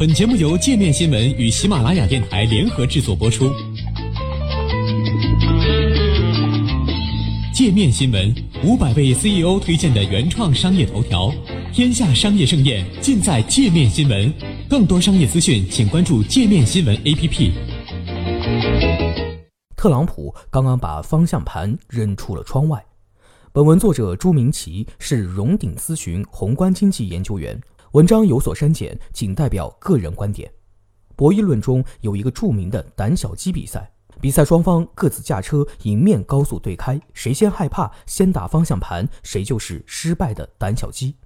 本节目由界面新闻与喜马拉雅电台联合制作播出。界面新闻五百位 CEO 推荐的原创商业头条，天下商业盛宴尽在界面新闻。更多商业资讯，请关注界面新闻 APP。特朗普刚刚把方向盘扔出了窗外。本文作者朱明奇是荣鼎咨询宏观经济研究员。文章有所删减，仅代表个人观点。博弈论中有一个著名的胆小鸡比赛，比赛双方各自驾车迎面高速对开，谁先害怕，先打方向盘，谁就是失败的胆小鸡。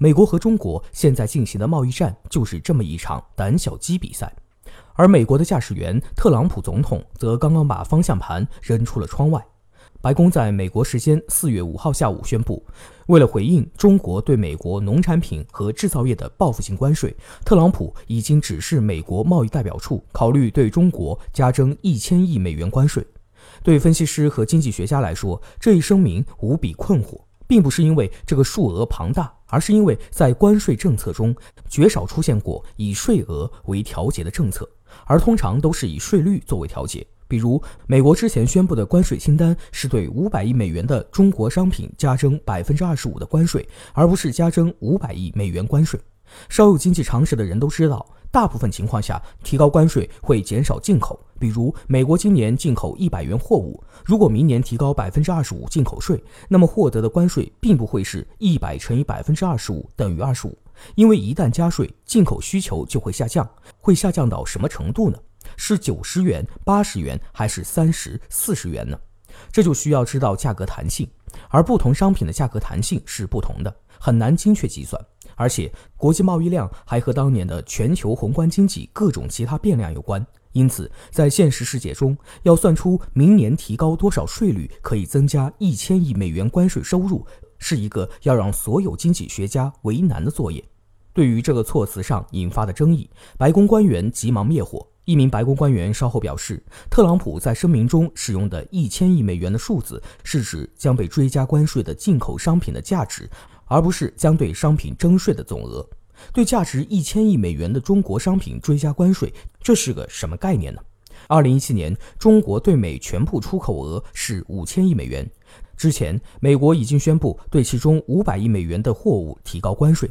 美国和中国现在进行的贸易战就是这么一场胆小鸡比赛，而美国的驾驶员特朗普总统则刚刚把方向盘扔出了窗外。白宫在美国时间四月五号下午宣布，为了回应中国对美国农产品和制造业的报复性关税，特朗普已经指示美国贸易代表处考虑对中国加征一千亿美元关税。对分析师和经济学家来说，这一声明无比困惑，并不是因为这个数额庞大，而是因为在关税政策中绝少出现过以税额为调节的政策，而通常都是以税率作为调节。比如，美国之前宣布的关税清单是对五百亿美元的中国商品加征百分之二十五的关税，而不是加征五百亿美元关税。稍有经济常识的人都知道，大部分情况下，提高关税会减少进口。比如，美国今年进口一百元货物，如果明年提高百分之二十五进口税，那么获得的关税并不会是一百乘以百分之二十五等于二十五，因为一旦加税，进口需求就会下降。会下降到什么程度呢？是九十元、八十元还是三十四十元呢？这就需要知道价格弹性，而不同商品的价格弹性是不同的，很难精确计算。而且国际贸易量还和当年的全球宏观经济各种其他变量有关，因此在现实世界中，要算出明年提高多少税率可以增加一千亿美元关税收入，是一个要让所有经济学家为难的作业。对于这个措辞上引发的争议，白宫官员急忙灭火。一名白宫官员稍后表示，特朗普在声明中使用的一千亿美元的数字是指将被追加关税的进口商品的价值，而不是将对商品征税的总额。对价值一千亿美元的中国商品追加关税，这是个什么概念呢？二零一七年，中国对美全部出口额是五千亿美元，之前美国已经宣布对其中五百亿美元的货物提高关税，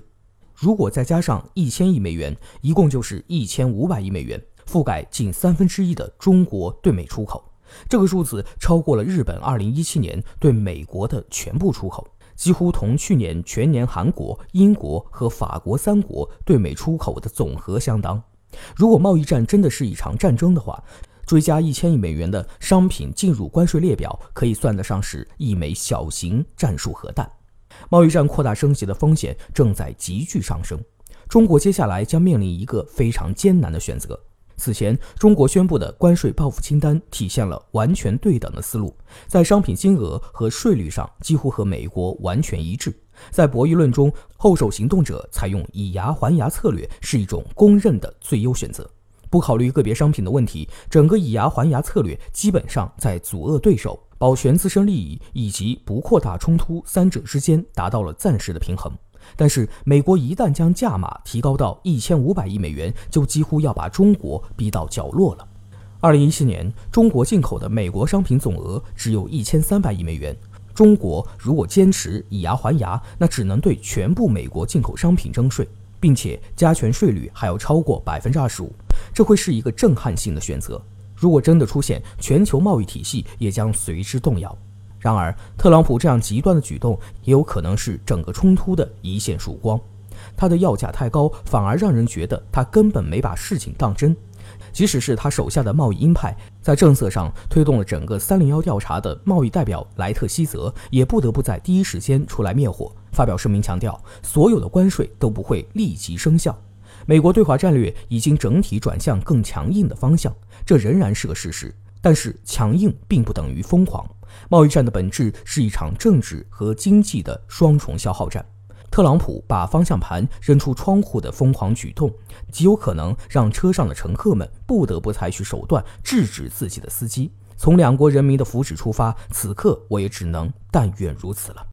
如果再加上一千亿美元，一共就是一千五百亿美元。覆盖近三分之一的中国对美出口，这个数字超过了日本2017年对美国的全部出口，几乎同去年全年韩国、英国和法国三国对美出口的总和相当。如果贸易战真的是一场战争的话，追加一千亿美元的商品进入关税列表，可以算得上是一枚小型战术核弹。贸易战扩大升级的风险正在急剧上升，中国接下来将面临一个非常艰难的选择。此前，中国宣布的关税报复清单体现了完全对等的思路，在商品金额和税率上几乎和美国完全一致。在博弈论中，后手行动者采用以牙还牙策略是一种公认的最优选择。不考虑个别商品的问题，整个以牙还牙策略基本上在阻遏对手、保全自身利益以及不扩大冲突三者之间达到了暂时的平衡。但是，美国一旦将价码提高到一千五百亿美元，就几乎要把中国逼到角落了。二零一七年，中国进口的美国商品总额只有一千三百亿美元。中国如果坚持以牙还牙，那只能对全部美国进口商品征税，并且加权税率还要超过百分之二十五，这会是一个震撼性的选择。如果真的出现，全球贸易体系也将随之动摇。然而，特朗普这样极端的举动也有可能是整个冲突的一线曙光。他的要价太高，反而让人觉得他根本没把事情当真。即使是他手下的贸易鹰派，在政策上推动了整个“三零幺”调查的贸易代表莱特希泽，也不得不在第一时间出来灭火，发表声明强调，所有的关税都不会立即生效。美国对华战略已经整体转向更强硬的方向，这仍然是个事实。但是，强硬并不等于疯狂。贸易战的本质是一场政治和经济的双重消耗战。特朗普把方向盘扔出窗户的疯狂举动，极有可能让车上的乘客们不得不采取手段制止自己的司机。从两国人民的福祉出发，此刻我也只能但愿如此了。